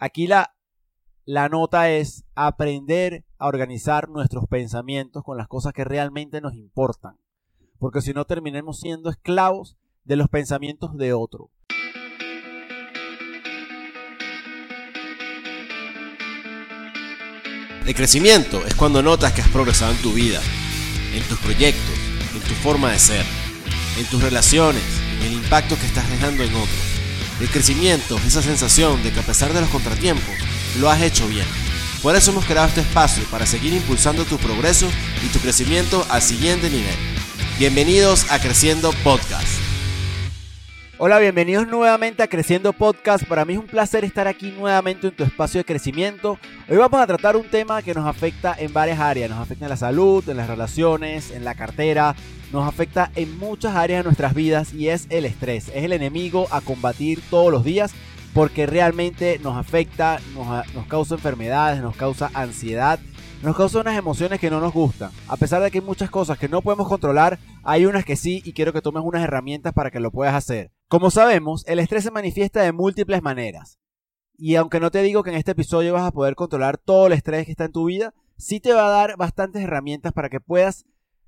Aquí la, la nota es aprender a organizar nuestros pensamientos con las cosas que realmente nos importan. Porque si no terminemos siendo esclavos de los pensamientos de otro. El crecimiento es cuando notas que has progresado en tu vida, en tus proyectos, en tu forma de ser, en tus relaciones, en el impacto que estás dejando en otros. El crecimiento es esa sensación de que a pesar de los contratiempos, lo has hecho bien. Por eso hemos creado este espacio para seguir impulsando tu progreso y tu crecimiento al siguiente nivel. Bienvenidos a Creciendo Podcast. Hola, bienvenidos nuevamente a Creciendo Podcast. Para mí es un placer estar aquí nuevamente en tu espacio de crecimiento. Hoy vamos a tratar un tema que nos afecta en varias áreas. Nos afecta en la salud, en las relaciones, en la cartera. Nos afecta en muchas áreas de nuestras vidas y es el estrés. Es el enemigo a combatir todos los días porque realmente nos afecta, nos, causa enfermedades, nos causa ansiedad nos causa unas emociones que no nos gustan. A pesar de que hay muchas cosas que no podemos controlar, hay unas que sí y quiero que tomes unas herramientas para que lo puedas hacer. Como sabemos, el estrés se manifiesta de múltiples maneras. Y aunque no te digo que en este episodio vas a poder controlar todo el estrés que está en tu vida, sí te va a dar bastantes herramientas para que puedas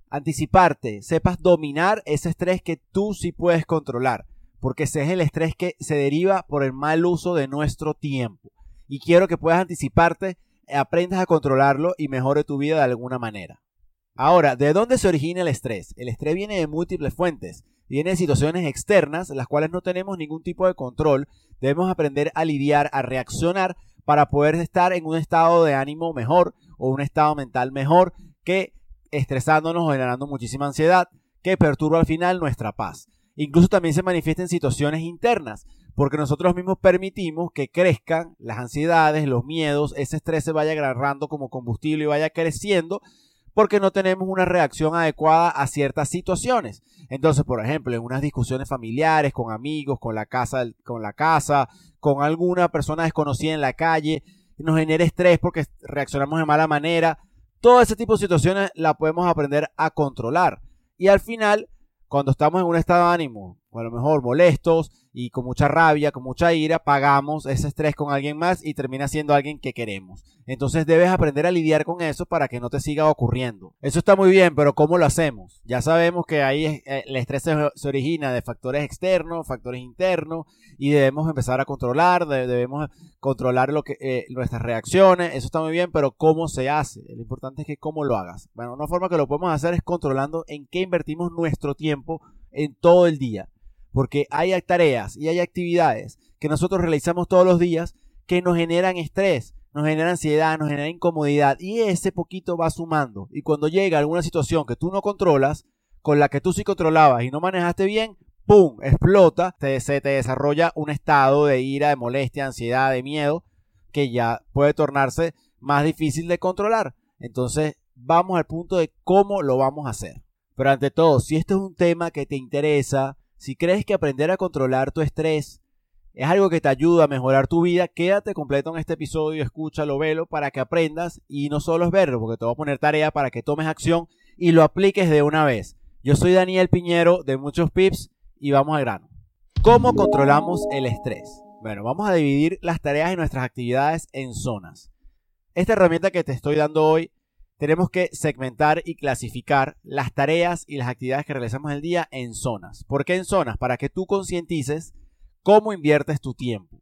anticiparte, sepas dominar ese estrés que tú sí puedes controlar. Porque ese es el estrés que se deriva por el mal uso de nuestro tiempo. Y quiero que puedas anticiparte aprendas a controlarlo y mejore tu vida de alguna manera. Ahora, ¿de dónde se origina el estrés? El estrés viene de múltiples fuentes. Viene de situaciones externas, las cuales no tenemos ningún tipo de control. Debemos aprender a lidiar, a reaccionar para poder estar en un estado de ánimo mejor o un estado mental mejor que estresándonos o generando muchísima ansiedad que perturba al final nuestra paz. Incluso también se manifiesta en situaciones internas, porque nosotros mismos permitimos que crezcan las ansiedades, los miedos, ese estrés se vaya agarrando como combustible y vaya creciendo porque no tenemos una reacción adecuada a ciertas situaciones. Entonces, por ejemplo, en unas discusiones familiares, con amigos, con la casa, con la casa, con alguna persona desconocida en la calle, nos genera estrés porque reaccionamos de mala manera. Todo ese tipo de situaciones la podemos aprender a controlar. Y al final, cuando estamos en un estado de ánimo, o a lo mejor molestos, y con mucha rabia, con mucha ira, pagamos ese estrés con alguien más y termina siendo alguien que queremos. Entonces debes aprender a lidiar con eso para que no te siga ocurriendo. Eso está muy bien, pero ¿cómo lo hacemos? Ya sabemos que ahí eh, el estrés se, origina de factores externos, factores internos y debemos empezar a controlar, debemos controlar lo que, eh, nuestras reacciones. Eso está muy bien, pero ¿cómo se hace? Lo importante es que cómo lo hagas. Bueno, una forma que lo podemos hacer es controlando en qué invertimos nuestro tiempo en todo el día porque hay tareas y hay actividades que nosotros realizamos todos los días que nos generan estrés, nos generan ansiedad, nos generan incomodidad y ese poquito va sumando. Y cuando llega alguna situación que tú no controlas, con la que tú sí controlabas y no manejaste bien, ¡pum! explota, se te desarrolla un estado de ira, de molestia, ansiedad, de miedo, que ya puede tornarse más difícil de controlar. Entonces, vamos al punto de cómo lo vamos a hacer. Pero ante todo, si este es un tema que te interesa, si crees que aprender a controlar tu estrés es algo que te ayuda a mejorar tu vida, quédate completo en este episodio, escúchalo, velo para que aprendas y no solo es verlo, porque te voy a poner tarea para que tomes acción y lo apliques de una vez. Yo soy Daniel Piñero de Muchos Pips y vamos al grano. ¿Cómo controlamos el estrés? Bueno, vamos a dividir las tareas y nuestras actividades en zonas. Esta herramienta que te estoy dando hoy tenemos que segmentar y clasificar las tareas y las actividades que realizamos el día en zonas. ¿Por qué en zonas? Para que tú concientices cómo inviertes tu tiempo.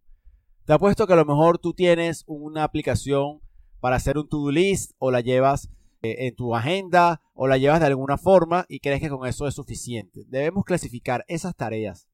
Te apuesto que a lo mejor tú tienes una aplicación para hacer un to-do list o la llevas eh, en tu agenda o la llevas de alguna forma y crees que con eso es suficiente. Debemos clasificar esas tareas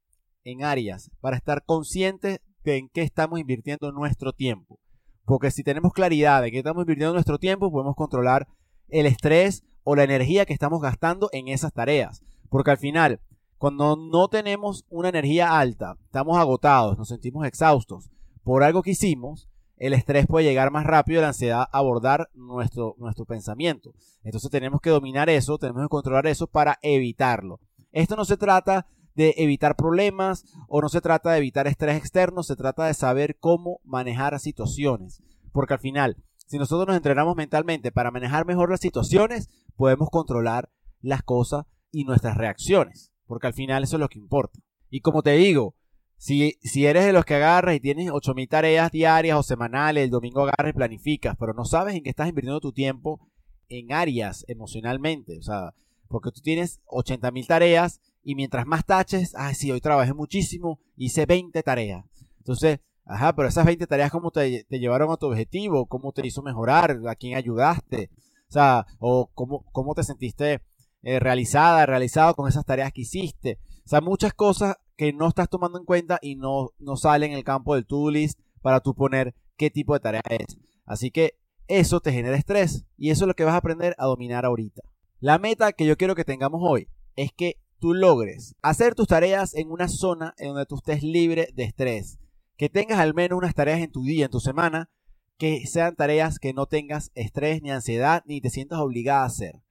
en áreas para estar conscientes de en qué estamos invirtiendo nuestro tiempo. Porque si tenemos claridad de que estamos invirtiendo nuestro tiempo, podemos controlar el estrés o la energía que estamos gastando en esas tareas. Porque al final, cuando no tenemos una energía alta, estamos agotados, nos sentimos exhaustos por algo que hicimos, el estrés puede llegar más rápido la ansiedad abordar nuestro, nuestro pensamiento. Entonces tenemos que dominar eso, tenemos que controlar eso para evitarlo. Esto no se trata de evitar problemas o no se trata de evitar estrés externo, se trata de saber cómo manejar situaciones. Porque al final, si nosotros nos entrenamos mentalmente para manejar mejor las situaciones, podemos controlar las cosas y nuestras reacciones. Porque al final eso es lo que importa. Y como te digo, Si, si eres de los que agarras y tienes 8.000 tareas diarias o semanales, el domingo agarras y planificas, pero no sabes en qué estás invirtiendo tu tiempo en áreas emocionalmente. O sea, porque tú tienes 80.000 tareas y mientras más taches, ah, sí, hoy trabajé muchísimo, hice 20 tareas. Entonces, ajá, pero esas 20 tareas, ¿cómo te, llevaron a tu objetivo? ¿Cómo te hizo mejorar? ¿A quién ayudaste? O sea, o cómo, cómo te sentiste eh, realizada, realizado con esas tareas que hiciste. O sea, muchas cosas que no estás tomando en cuenta y no, no salen en el campo del to-do list para tú poner qué tipo de tarea es. Así que eso te genera estrés y eso es lo que vas a aprender a dominar ahorita. La meta que yo quiero que tengamos hoy es que logres hacer tus tareas en una zona en donde tú estés libre de estrés. Que tengas al menos unas tareas en tu día, en tu semana, que sean tareas que no tengas estrés ni ansiedad ni te sientas obligada a hacer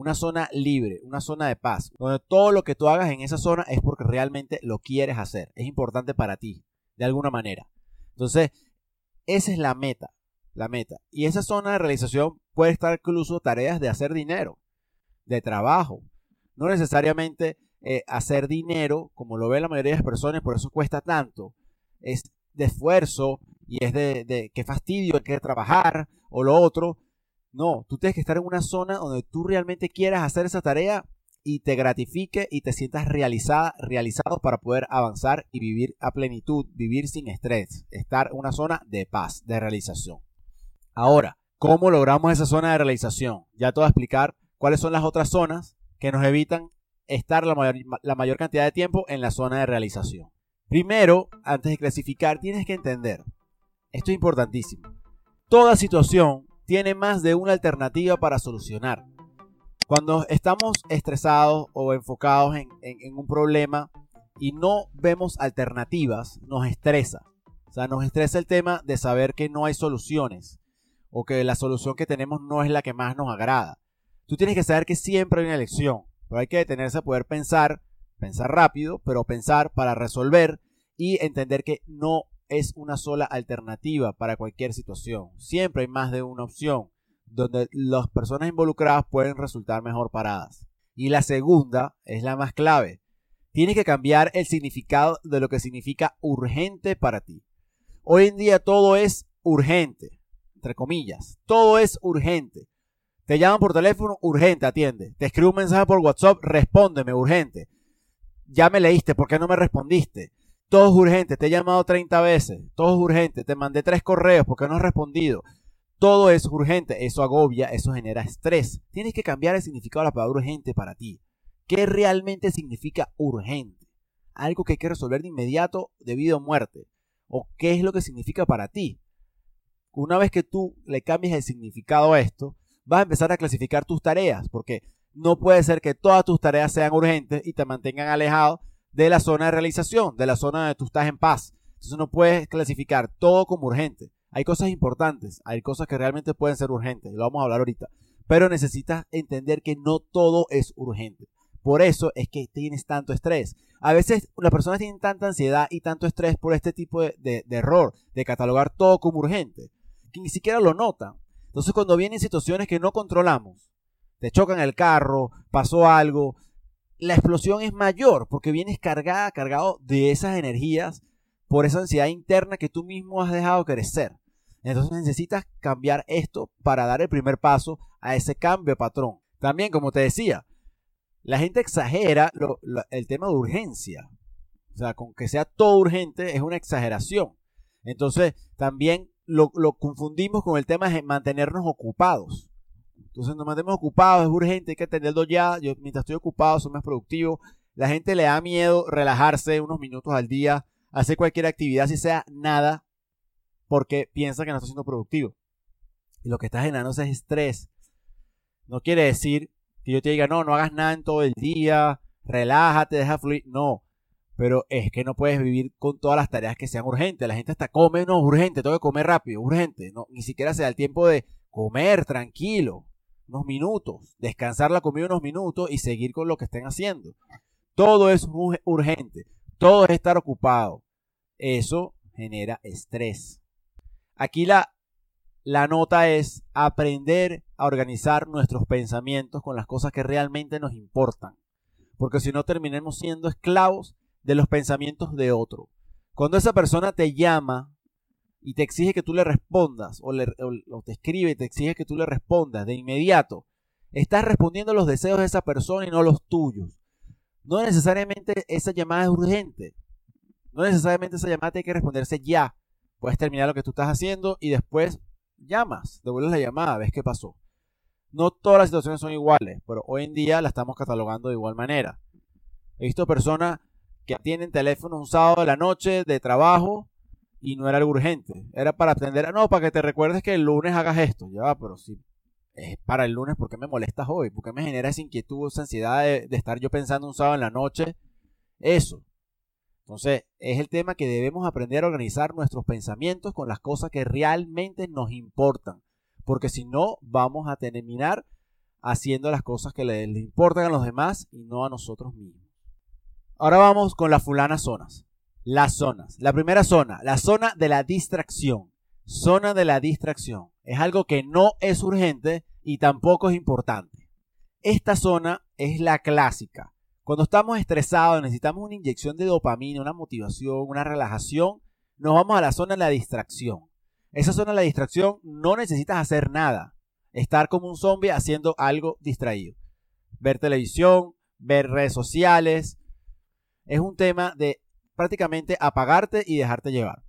una zona libre, una zona de paz, donde todo lo que tú hagas en esa zona es porque realmente lo quieres hacer, es importante para ti, de alguna manera. Entonces, esa es la meta, la meta. Y esa zona de realización puede estar incluso tareas de hacer dinero, de trabajo, no necesariamente eh, hacer dinero, como lo ven la mayoría de las personas, por eso cuesta tanto, es de esfuerzo y es de, de qué fastidio hay que trabajar o lo otro, no, tú tienes que estar en una zona donde tú realmente quieras hacer esa tarea y te gratifique y te sientas realizada, realizado para poder avanzar y vivir a plenitud, vivir sin estrés, estar en una zona de paz, de realización. Ahora, ¿cómo logramos esa zona de realización? Ya te voy a explicar cuáles son las otras zonas que nos evitan estar la mayor, la mayor cantidad de tiempo en la zona de realización. Primero, antes de clasificar, tienes que entender, esto es importantísimo, toda situación tiene más de una alternativa para solucionar. Cuando estamos estresados o enfocados en, un problema y no vemos alternativas, nos estresa. O sea, nos estresa el tema de saber que no hay soluciones o que la solución que tenemos no es la que más nos agrada. Tú tienes que saber que siempre hay una elección, pero hay que detenerse a poder pensar, pensar rápido, pero pensar para resolver y entender que no es una sola alternativa para cualquier situación. Siempre hay más de una opción donde las personas involucradas pueden resultar mejor paradas. Y la segunda es la más clave. Tienes que cambiar el significado de lo que significa urgente para ti. Hoy en día todo es urgente, entre comillas. Todo es urgente. Te llaman por teléfono, urgente, atiende. Te escribo un mensaje por WhatsApp, respóndeme, urgente. Ya me leíste, ¿por qué no me respondiste? Todo es urgente, te he llamado 30 veces, todo es urgente, te mandé tres correos porque no has respondido. Todo es urgente, eso agobia, eso genera estrés. Tienes que cambiar el significado de la palabra urgente para ti. ¿Qué realmente significa urgente? Algo que hay que resolver de inmediato debido a muerte. ¿O qué es lo que significa para ti? Una vez que tú le cambies el significado a esto, vas a empezar a clasificar tus tareas, porque no puede ser que todas tus tareas sean urgentes y te mantengan alejado de la zona de realización, de la zona donde tú estás en paz. Entonces no puedes clasificar todo como urgente. Hay cosas importantes, hay cosas que realmente pueden ser urgentes, lo vamos a hablar ahorita. Pero necesitas entender que no todo es urgente. Por eso es que tienes tanto estrés. A veces las personas tienen tanta ansiedad y tanto estrés por este tipo de, de error, de catalogar todo como urgente, que ni siquiera lo notan. Entonces cuando vienen situaciones que no controlamos, te chocan el carro, pasó algo, la explosión es mayor porque vienes cargada, cargado de esas energías por esa ansiedad interna que tú mismo has dejado crecer. Entonces necesitas cambiar esto para dar el primer paso a ese cambio de patrón. También, como te decía, la gente exagera el tema de urgencia. O sea, con que sea todo urgente es una exageración. Entonces, también lo, confundimos con el tema de mantenernos ocupados. Entonces nos mantenemos ocupados, es urgente, hay que atenderlo ya. Yo mientras estoy ocupado soy más productivo. La gente le da miedo relajarse unos minutos al día, hacer cualquier actividad, si sea nada, porque piensa que no está siendo productivo. Y lo que está generando es estrés. No quiere decir que yo te diga, no, no hagas nada en todo el día, relájate, deja fluir. No, pero es que no puedes vivir con todas las tareas que sean urgentes. La gente hasta come, no, urgente, tengo que comer rápido, urgente. No, ni siquiera se da el tiempo de comer tranquilo unos minutos, descansar la comida unos minutos y seguir con lo que estén haciendo. Todo es urgente, todo es estar ocupado. Eso genera estrés. Aquí la, la nota es aprender a organizar nuestros pensamientos con las cosas que realmente nos importan. Porque si no terminemos siendo esclavos de los pensamientos de otro. Cuando esa persona te llama y te exige que tú le respondas, o, te escribe y te exige que tú le respondas de inmediato, estás respondiendo a los deseos de esa persona y no los tuyos. No necesariamente esa llamada es urgente. No necesariamente esa llamada tiene que responderse ya. Puedes terminar lo que tú estás haciendo y después llamas, devuelves la llamada, ves qué pasó. No todas las situaciones son iguales, pero hoy en día la estamos catalogando de igual manera. He visto personas que tienen teléfono un sábado de la noche de trabajo y no era algo urgente. Era para atender, no, para que te recuerdes que el lunes hagas esto. Ya, pero si es para el lunes, ¿por qué me molestas hoy? ¿Por qué me genera esa inquietud, esa ansiedad de, estar yo pensando un sábado en la noche? Eso. Entonces, es el tema que debemos aprender a organizar nuestros pensamientos con las cosas que realmente nos importan. Porque si no, vamos a terminar haciendo las cosas que le, importan a los demás y no a nosotros mismos. Ahora vamos con las fulanas zonas. Las zonas. La primera zona, la zona de la distracción. Zona de la distracción. Es algo que no es urgente y tampoco es importante. Esta zona es la clásica. Cuando estamos estresados, necesitamos una inyección de dopamina, una motivación, una relajación, nos vamos a la zona de la distracción. Esa zona de la distracción no necesitas hacer nada. Estar como un zombie haciendo algo distraído. Ver televisión, ver redes sociales. Es un tema de prácticamente apagarte y dejarte llevar.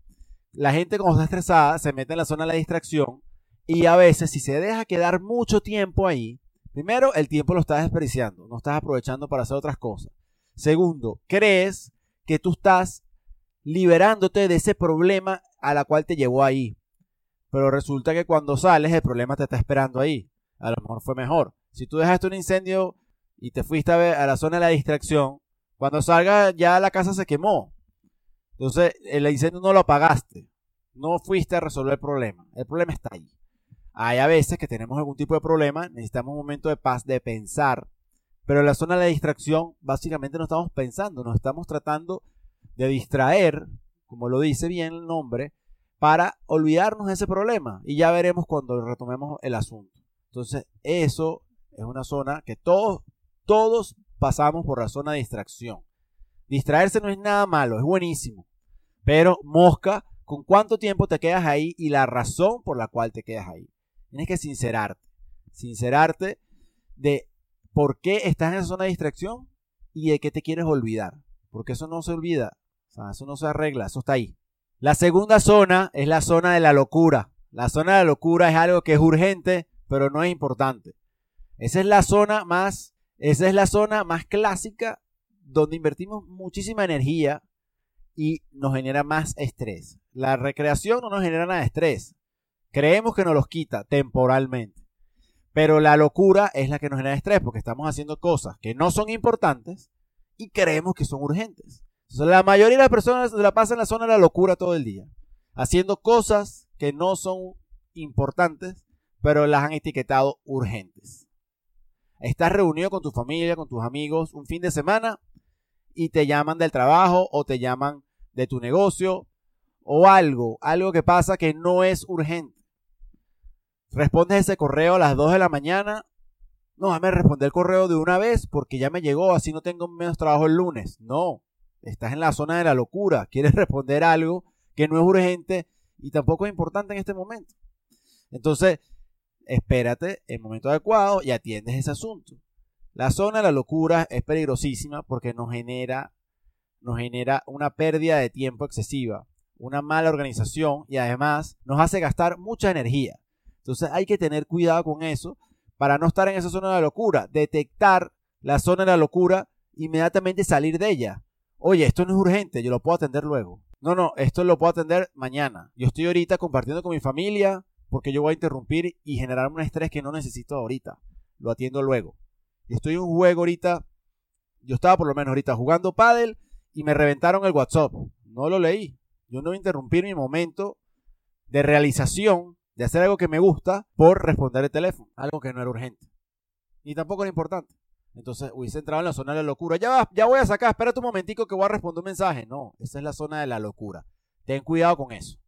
La gente cuando está estresada se mete en la zona de la distracción y a veces si se deja quedar mucho tiempo ahí, Primero, el tiempo lo estás desperdiciando, no estás aprovechando para hacer otras cosas. Segundo, crees que tú estás liberándote de ese problema a la cual te llevó ahí. Pero resulta que cuando sales el problema te está esperando ahí. A lo mejor fue mejor. Si tú dejaste un incendio y te fuiste a, a la zona de la distracción, cuando salga ya la casa se quemó. Entonces el incendio no lo apagaste. No fuiste a resolver el problema. El problema está ahí. Hay a veces que tenemos algún tipo de problema, necesitamos un momento de paz, de pensar, pero en la zona de distracción básicamente no estamos pensando, nos estamos tratando de distraer, como lo dice bien el nombre, para olvidarnos de ese problema y ya veremos cuando retomemos el asunto. Entonces, eso es una zona que todos, todos pasamos por la zona de distracción. Distraerse no es nada malo, es buenísimo. Pero mosca, ¿con cuánto tiempo te quedas ahí y la razón por la cual te quedas ahí? Tienes que sincerarte. Sincerarte de por qué estás en esa zona de distracción y de qué te quieres olvidar. Porque eso no se olvida. Eso no se arregla. Eso está ahí. La segunda zona es la zona de la locura. La zona de la locura es algo que es urgente, pero no es importante. Esa es la zona más, esa es la zona más clásica donde invertimos muchísima energía y nos genera más estrés. La recreación no nos genera nada de estrés. Creemos que nos los quita temporalmente. Pero la locura es la que nos genera estrés porque estamos haciendo cosas que no son importantes y creemos que son urgentes. la mayoría de las personas la pasan en la zona de la locura todo el día, haciendo cosas que no son importantes, pero las han etiquetado urgentes. Estás reunido con tu familia, con tus amigos un fin de semana y te llaman del trabajo o te llaman de tu negocio o algo, algo que pasa que no es urgente. Respondes ese correo a las 2 de la mañana. No, dame responder el correo de una vez porque ya me llegó, así no tengo menos trabajo el lunes. No, estás en la zona de la locura. Quieres responder algo que no es urgente y tampoco es importante en este momento. Entonces, espérate el momento adecuado y atiendes ese asunto. La zona de la locura es peligrosísima porque nos genera, nos genera una pérdida de tiempo excesiva, una mala organización y además nos hace gastar mucha energía. Entonces hay que tener cuidado con eso para no estar en esa zona de la locura. Detectar la zona de la locura, inmediatamente salir de ella. Oye, esto no es urgente, yo lo puedo atender luego. No, no, esto lo puedo atender mañana. Yo estoy ahorita compartiendo con mi familia porque yo voy a interrumpir y generar un estrés que no necesito ahorita. Lo atiendo luego. Estoy en un juego ahorita. Yo estaba por lo menos ahorita jugando paddle y me reventaron el WhatsApp. No lo leí. Yo no voy a interrumpir mi momento de realización de hacer algo que me gusta por responder el teléfono, algo que no era urgente. Ni tampoco era importante. Entonces hubiese entrado en la zona de la locura. Ya, ya voy a sacar, espérate un momentico que voy a responder un mensaje. No, esa es la zona de la locura. Ten cuidado con eso.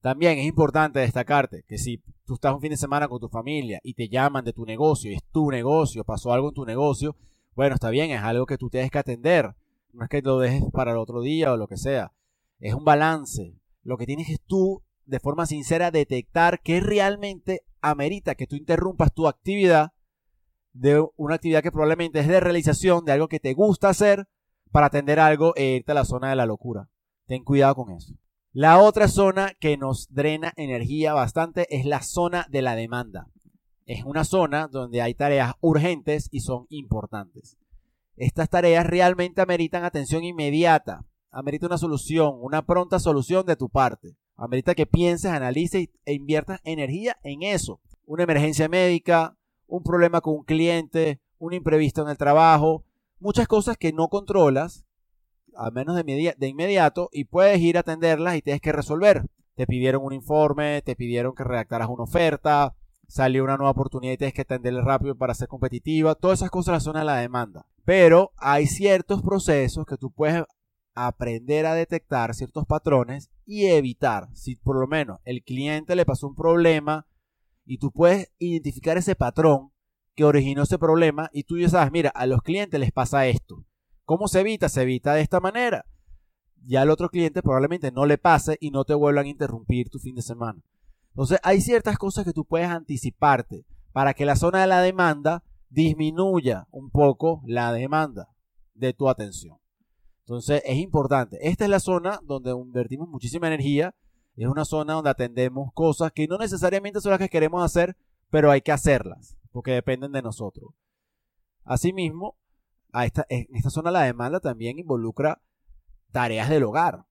También es importante destacarte que si tú estás un fin de semana con tu familia y te llaman de tu negocio y es tu negocio, pasó algo en tu negocio, bueno, está bien, es algo que tú tienes que atender. No es que lo dejes para el otro día o lo que sea. Es un balance. Lo que tienes es tú, de forma sincera, detectar qué realmente amerita que tú interrumpas tu actividad de una actividad que probablemente es de realización, de algo que te gusta hacer, para atender algo e irte a la zona de la locura. Ten cuidado con eso. La otra zona que nos drena energía bastante es la zona de la demanda. Es una zona donde hay tareas urgentes y son importantes. Estas tareas realmente ameritan atención inmediata, amerita una solución, una pronta solución de tu parte. Amerita que pienses, analices e inviertas energía en eso. Una emergencia médica, un problema con un cliente, un imprevisto en el trabajo, muchas cosas que no controlas, al menos de, inmediato, y puedes ir a atenderlas y tienes que resolver. Te pidieron un informe, te pidieron que redactaras una oferta, salió una nueva oportunidad y tienes que atenderle rápido para ser competitiva. Todas esas cosas son a la demanda. Pero hay ciertos procesos que tú puedes aprender a detectar ciertos patrones y evitar. Si por lo menos el cliente le pasó un problema y tú puedes identificar ese patrón que originó ese problema y tú ya sabes, mira, a los clientes les pasa esto. ¿Cómo se evita? Se evita de esta manera. Ya al otro cliente probablemente no le pase y no te vuelvan a interrumpir tu fin de semana. Entonces hay ciertas cosas que tú puedes anticiparte para que la zona de la demanda disminuya un poco la demanda de tu atención. Entonces es importante. Esta es la zona donde invertimos muchísima energía. Es una zona donde atendemos cosas que no necesariamente son las que queremos hacer, pero hay que hacerlas, porque dependen de nosotros. Asimismo, esta, en esta zona la demanda también involucra tareas del hogar.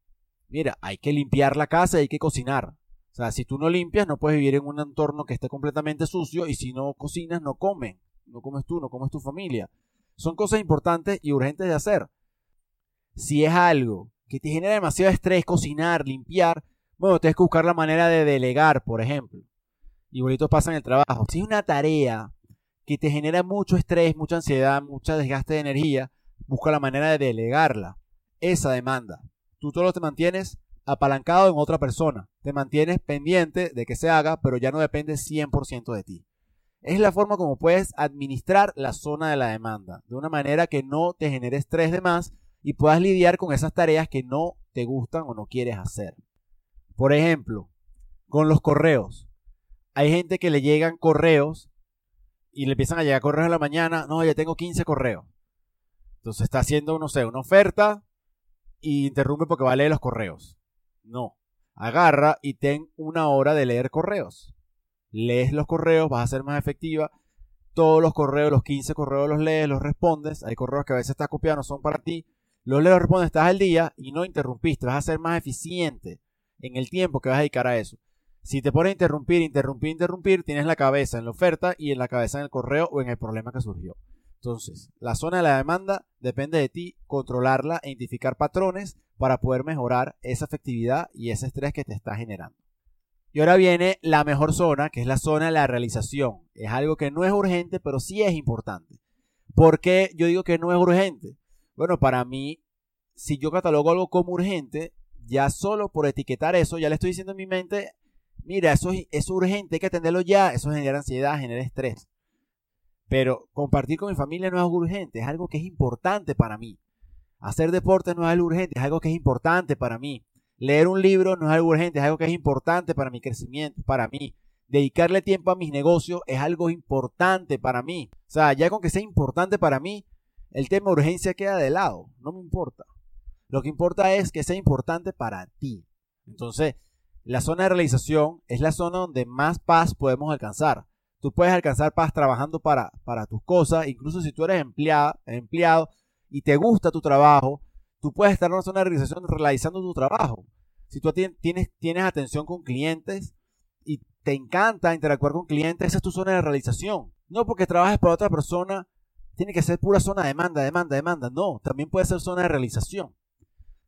Mira, hay que limpiar la casa y hay que cocinar. O sea, si tú no limpias, no puedes vivir en un entorno que esté completamente sucio y si no cocinas, no comen. No comes tú, no comes tu familia. Son cosas importantes y urgentes de hacer. Si es algo que te genera demasiado estrés, cocinar, limpiar, bueno, tienes que buscar la manera de delegar, por ejemplo. Igualito pasa en el trabajo. Si es una tarea que te genera mucho estrés, mucha ansiedad, mucho desgaste de energía, busca la manera de delegarla. Esa demanda. Tú solo te mantienes apalancado en otra persona. Te mantienes pendiente de que se haga, pero ya no depende 100% de ti. Es la forma como puedes administrar la zona de la demanda, de una manera que no te genere estrés de más y puedas lidiar con esas tareas que no te gustan o no quieres hacer. Por ejemplo, con los correos. Hay gente que le llegan correos y le empiezan a llegar correos en la mañana. No, ya tengo 15 correos. Entonces está haciendo, no sé, una oferta y interrumpe porque va a leer los correos. No. Agarra y ten una hora de leer correos. Lees los correos, vas a ser más efectiva. Todos los correos, los 15 correos los lees, los respondes. Hay correos que a veces estás copiando, no son para ti. Los le responde, estás al día y no interrumpiste, vas a ser más eficiente en el tiempo que vas a dedicar a eso. Si te pones a interrumpir, interrumpir, interrumpir, tienes la cabeza en la oferta y en la cabeza en el correo o en el problema que surgió. Entonces, la zona de la demanda depende de ti controlarla e identificar patrones para poder mejorar esa efectividad y ese estrés que te está generando. Y ahora viene la mejor zona, que es la zona de la realización. Es algo que no es urgente, pero sí es importante. ¿Por qué yo digo que no es urgente? Bueno, para mí, si yo catalogo algo como urgente, ya solo por etiquetar eso, ya le estoy diciendo en mi mente, mira, eso es, urgente, hay que atenderlo ya, eso genera ansiedad, genera estrés. Pero compartir con mi familia no es algo urgente, es algo que es importante para mí. Hacer deporte no es algo urgente, es algo que es importante para mí. Leer un libro no es algo urgente, es algo que es importante para mi crecimiento, para mí. Dedicarle tiempo a mis negocios es algo importante para mí. O sea, ya con que sea importante para mí, el tema urgencia queda de lado, no me importa. Lo que importa es que sea importante para ti. Entonces, la zona de realización es la zona donde más paz podemos alcanzar. Tú puedes alcanzar paz trabajando para, para tus cosas, incluso si tú eres empleado, empleado y te gusta tu trabajo, tú puedes estar en una zona de realización realizando tu trabajo. Si tú tienes, tienes atención con clientes y te encanta interactuar con clientes, esa es tu zona de realización. No porque trabajes para otra persona tiene que ser pura zona de demanda, demanda, demanda. No, también puede ser zona de realización.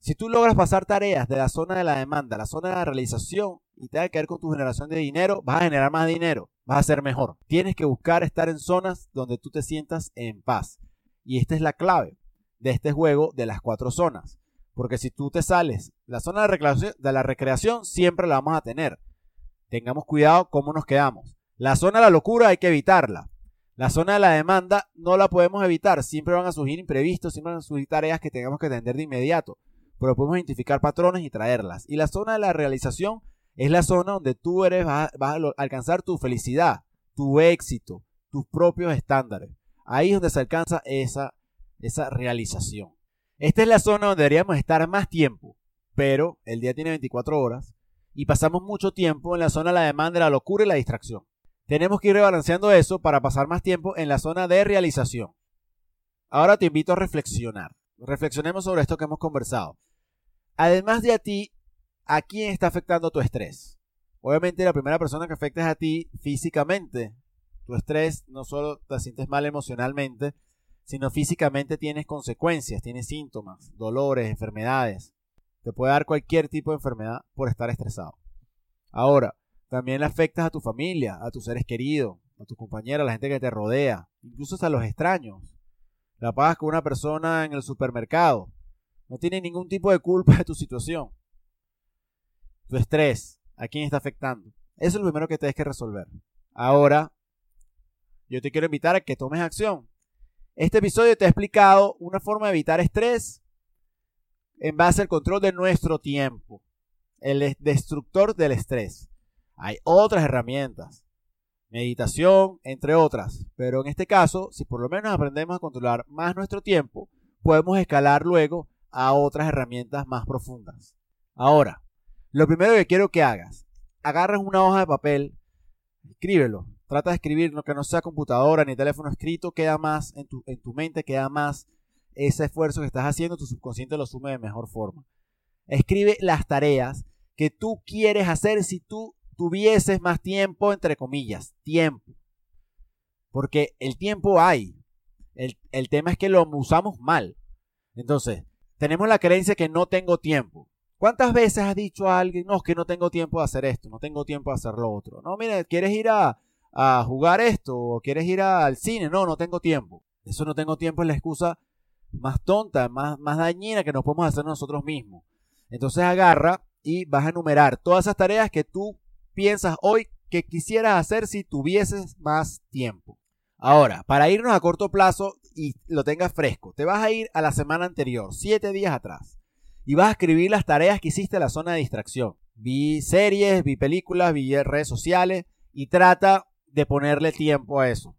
Si tú logras pasar tareas de la zona de la demanda a la zona de la realización y te que ver con tu generación de dinero, vas a generar más dinero, vas a ser mejor. Tienes que buscar estar en zonas donde tú te sientas en paz. Y esta es la clave de este juego de las cuatro zonas. Porque si tú te sales, la zona de de la recreación siempre la vamos a tener. Tengamos cuidado cómo nos quedamos. La zona de la locura hay que evitarla. La zona de la demanda no la podemos evitar. Siempre van a surgir imprevistos, siempre van a surgir tareas que tengamos que atender de inmediato. Pero podemos identificar patrones y traerlas. Y la zona de la realización es la zona donde tú eres, vas, a alcanzar tu felicidad, tu éxito, tus propios estándares. Ahí es donde se alcanza esa, esa realización. Esta es la zona donde deberíamos estar más tiempo, pero el día tiene 24 horas y pasamos mucho tiempo en la zona de la demanda, de la locura y la distracción. Tenemos que ir rebalanceando eso para pasar más tiempo en la zona de realización. Ahora te invito a reflexionar. Reflexionemos sobre esto que hemos conversado. Además de a ti, ¿a quién está afectando tu estrés? Obviamente la primera persona que afecta es a ti físicamente. Tu estrés no solo te sientes mal emocionalmente, sino físicamente tienes consecuencias, tienes síntomas, dolores, enfermedades. Te puede dar cualquier tipo de enfermedad por estar estresado. Ahora, también afectas a tu familia, a tus seres queridos, a tus compañeros, a la gente que te rodea, incluso a los extraños. La pagas con una persona en el supermercado. No tiene ningún tipo de culpa de tu situación. Tu estrés, ¿a quién está afectando? Eso es lo primero que tienes que resolver. Ahora, yo te quiero invitar a que tomes acción. Este episodio te ha explicado una forma de evitar estrés en base al control de nuestro tiempo, el destructor del estrés. Hay otras herramientas, meditación, entre otras, pero en este caso, si por lo menos aprendemos a controlar más nuestro tiempo, podemos escalar luego a otras herramientas más profundas. Ahora, lo primero que quiero que hagas, agarres una hoja de papel, escríbelo, trata de escribir, lo que no sea computadora ni teléfono escrito, queda más en tu, en tu mente, queda más ese esfuerzo que estás haciendo, tu subconsciente lo asume de mejor forma. Escribe las tareas que tú quieres hacer si tú tuvieses más tiempo, entre comillas, tiempo. Porque el tiempo hay. El, el tema es que lo usamos mal. Entonces, tenemos la creencia que no tengo tiempo. ¿Cuántas veces has dicho a alguien, no, es que no tengo tiempo de hacer esto, no tengo tiempo de hacer lo otro? No, mire, ¿quieres ir a, a jugar esto o quieres ir al cine? No, no tengo tiempo. Eso no tengo tiempo es la excusa más tonta, más, más dañina que nos podemos hacer nosotros mismos. Entonces agarra y vas a enumerar todas esas tareas que tú piensas hoy que quisieras hacer si tuvieses más tiempo. Ahora, para irnos a corto plazo y lo tengas fresco, te vas a ir a la semana anterior, siete días atrás, y vas a escribir las tareas que hiciste en la zona de distracción. Vi series, vi películas, vi redes sociales y trata de ponerle tiempo a eso.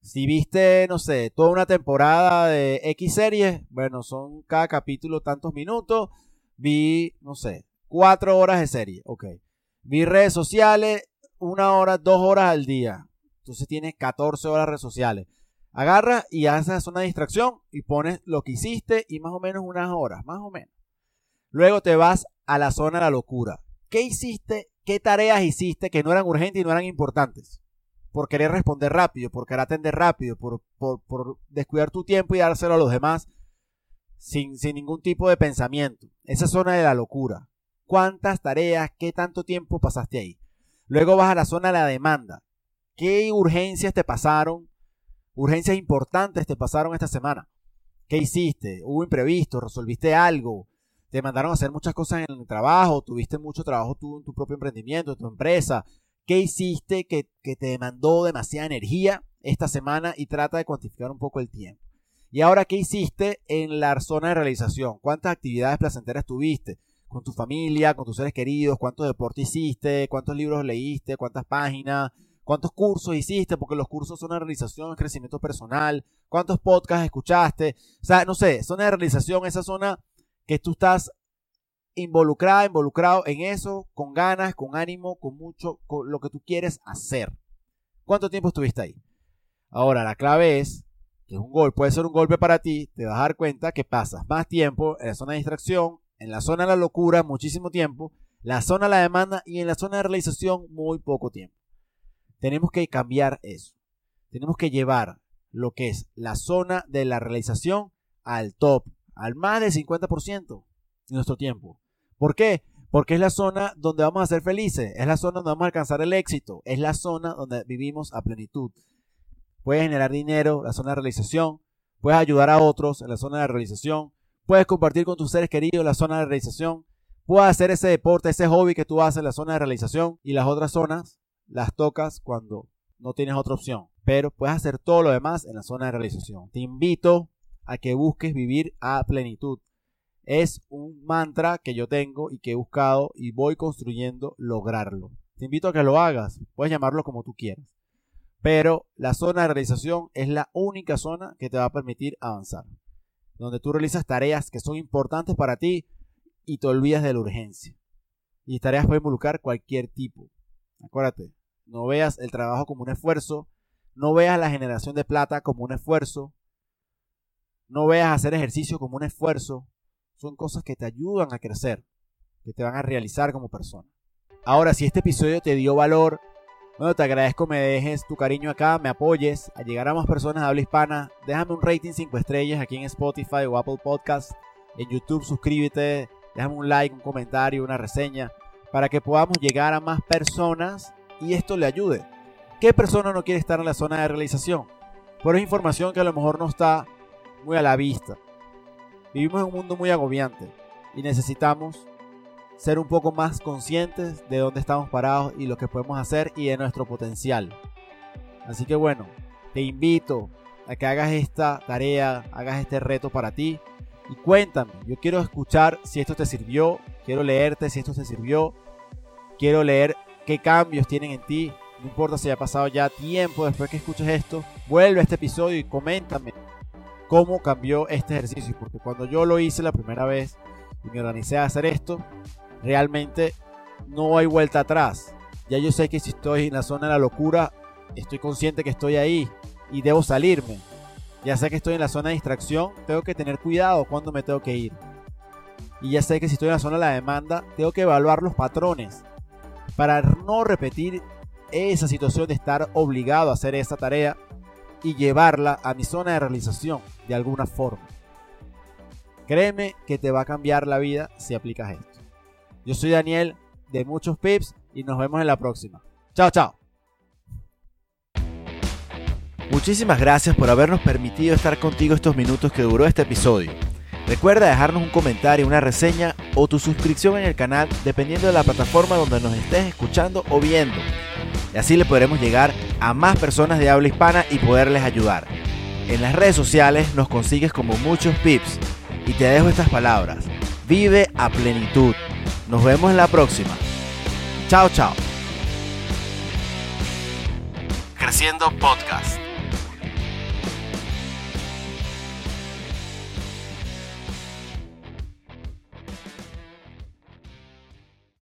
Si viste, no sé, toda una temporada de X series, bueno, son cada capítulo tantos minutos. Vi, no sé, cuatro horas de serie, ok. Vi redes sociales, una hora, dos horas al día. Entonces tienes 14 horas de redes sociales. Agarra y haces una distracción y pones lo que hiciste y más o menos unas horas, más o menos. Luego te vas a la zona de la locura. ¿Qué hiciste? ¿Qué tareas hiciste que no eran urgentes y no eran importantes? por querer responder rápido, por querer atender rápido, por, por, descuidar tu tiempo y dárselo a los demás sin, sin ningún tipo de pensamiento. Esa zona de la locura. ¿Cuántas tareas, qué tanto tiempo pasaste ahí? Luego vas a la zona de la demanda. ¿Qué urgencias te pasaron? Urgencias importantes te pasaron esta semana. ¿Qué hiciste? ¿Hubo imprevisto? ¿Resolviste algo? ¿Te mandaron a hacer muchas cosas en el trabajo? ¿Tuviste mucho trabajo tú en tu propio emprendimiento, en tu empresa? ¿Qué hiciste que, te demandó demasiada energía esta semana? Y trata de cuantificar un poco el tiempo. Y ahora, ¿qué hiciste en la zona de realización? ¿Cuántas actividades placenteras tuviste? Con tu familia, con tus seres queridos, cuántos deportes hiciste, cuántos libros leíste, cuántas páginas, cuántos cursos hiciste, porque los cursos son una realización, crecimiento personal, cuántos podcasts escuchaste, o sea, no sé, zona de realización, esa zona que tú estás involucrada, involucrado en eso, con ganas, con ánimo, con mucho, con lo que tú quieres hacer. ¿Cuánto tiempo estuviste ahí? Ahora, la clave es que un gol puede ser un golpe para ti, te vas a dar cuenta que pasas más tiempo en la zona de distracción, en la zona de la locura, muchísimo tiempo, la zona de la demanda y en la zona de realización, muy poco tiempo. Tenemos que cambiar eso. Tenemos que llevar lo que es la zona de la realización al top, al más del 50% de nuestro tiempo. ¿Por qué? Porque es la zona donde vamos a ser felices, es la zona donde vamos a alcanzar el éxito, es la zona donde vivimos a plenitud. Puedes generar dinero, la zona de realización, puedes ayudar a otros en la zona de realización, puedes compartir con tus seres queridos la zona de realización, puedes hacer ese deporte, ese hobby que tú haces en la zona de realización y las otras zonas las tocas cuando no tienes otra opción. Pero puedes hacer todo lo demás en la zona de realización. Te invito a que busques vivir a plenitud es un mantra que yo tengo y que he buscado y voy construyendo lograrlo. Te invito a que lo hagas, puedes llamarlo como tú quieras. Pero la zona de realización es la única zona que te va a permitir avanzar. Donde tú realizas tareas que son importantes para ti y te olvidas de la urgencia. Y tareas pueden involucrar cualquier tipo. Acuérdate, no veas el trabajo como un esfuerzo, no veas la generación de plata como un esfuerzo, no veas hacer ejercicio como un esfuerzo. Son cosas que te ayudan a crecer, que te van a realizar como persona. Ahora, si este episodio te dio valor, bueno, te agradezco me dejes tu cariño acá, me apoyes a llegar a más personas de habla hispana. Déjame un rating 5 estrellas aquí en Spotify o Apple Podcast. En YouTube suscríbete, déjame un like, un comentario, una reseña, para que podamos llegar a más personas y esto le ayude. ¿Qué persona no quiere estar en la zona de realización? Pero es información que a lo mejor no está muy a la vista. Vivimos en un mundo muy agobiante y necesitamos ser un poco más conscientes de dónde estamos parados y lo que podemos hacer y de nuestro potencial. Así que bueno, te invito a que hagas esta tarea, hagas este reto para ti y cuéntame. Yo quiero escuchar si esto te sirvió, quiero leerte si esto te sirvió, quiero leer qué cambios tienen en ti. No importa si ha pasado ya tiempo después que escuches esto, vuelve a este episodio y coméntame cómo cambió este ejercicio. Porque cuando yo lo hice la primera vez y me organicé a hacer esto, realmente no hay vuelta atrás. Ya yo sé que si estoy en la zona de la locura, estoy consciente que estoy ahí y debo salirme. Ya sé que estoy en la zona de distracción, tengo que tener cuidado cuando me tengo que ir. Y ya sé que si estoy en la zona de la demanda, tengo que evaluar los patrones para no repetir esa situación de estar obligado a hacer esa tarea y llevarla a mi zona de realización de alguna forma. Créeme que te va a cambiar la vida si aplicas esto. Yo soy Daniel de Muchos Pips y nos vemos en la próxima. Chao, chao. Muchísimas gracias por habernos permitido estar contigo estos minutos que duró este episodio. Recuerda dejarnos un comentario, una reseña o tu suscripción en el canal dependiendo de la plataforma donde nos estés escuchando o viendo. Y así le podremos llegar a más personas de habla hispana y poderles ayudar. En las redes sociales nos consigues como muchos pips y te dejo estas palabras. Vive a plenitud. Nos vemos en la próxima. Chao, chao. Creciendo Podcast.